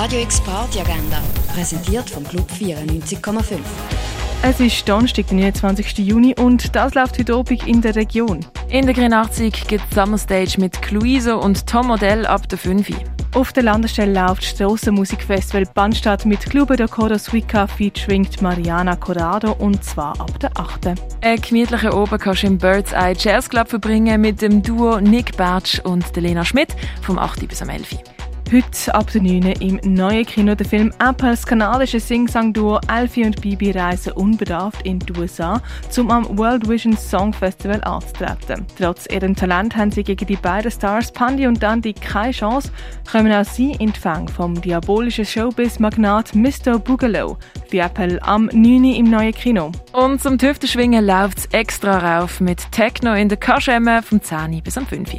Radio X Party Agenda, präsentiert vom Club 94,5. Es ist Donnerstag, der 29. Juni und das läuft heute Abend in der Region. In der Grenachzig gibt es Summerstage mit Cluiso und Tom Modell ab der 5. Auf der Landestelle läuft das Strassenmusikfestival Bandstadt mit Clube Dakota Suica featuring Mariana Corrado und zwar ab der 8. Einen gemütlichen Oben kannst du im Bird's Eye Jazz Club verbringen mit dem Duo Nick Batsch und Lena Schmidt vom 8. bis am 11. Heute ab der 9. im neuen Kino der Film Apples kanadische Sing-Sang-Duo Alfie und Bibi reisen unbedarft in die USA, um am World Vision Song Festival anzutreten. Trotz ihrem Talent haben sie gegen die beiden Stars Pandy und Dandy keine Chance, kommen auch sie in die Fang vom diabolischen Showbiz-Magnat Mr. Boogaloo. Die Apple am 9. im neuen Kino. Und zum Tüfteschwingen läuft es extra rauf mit Techno in der Kaschemme vom 10. bis am 5.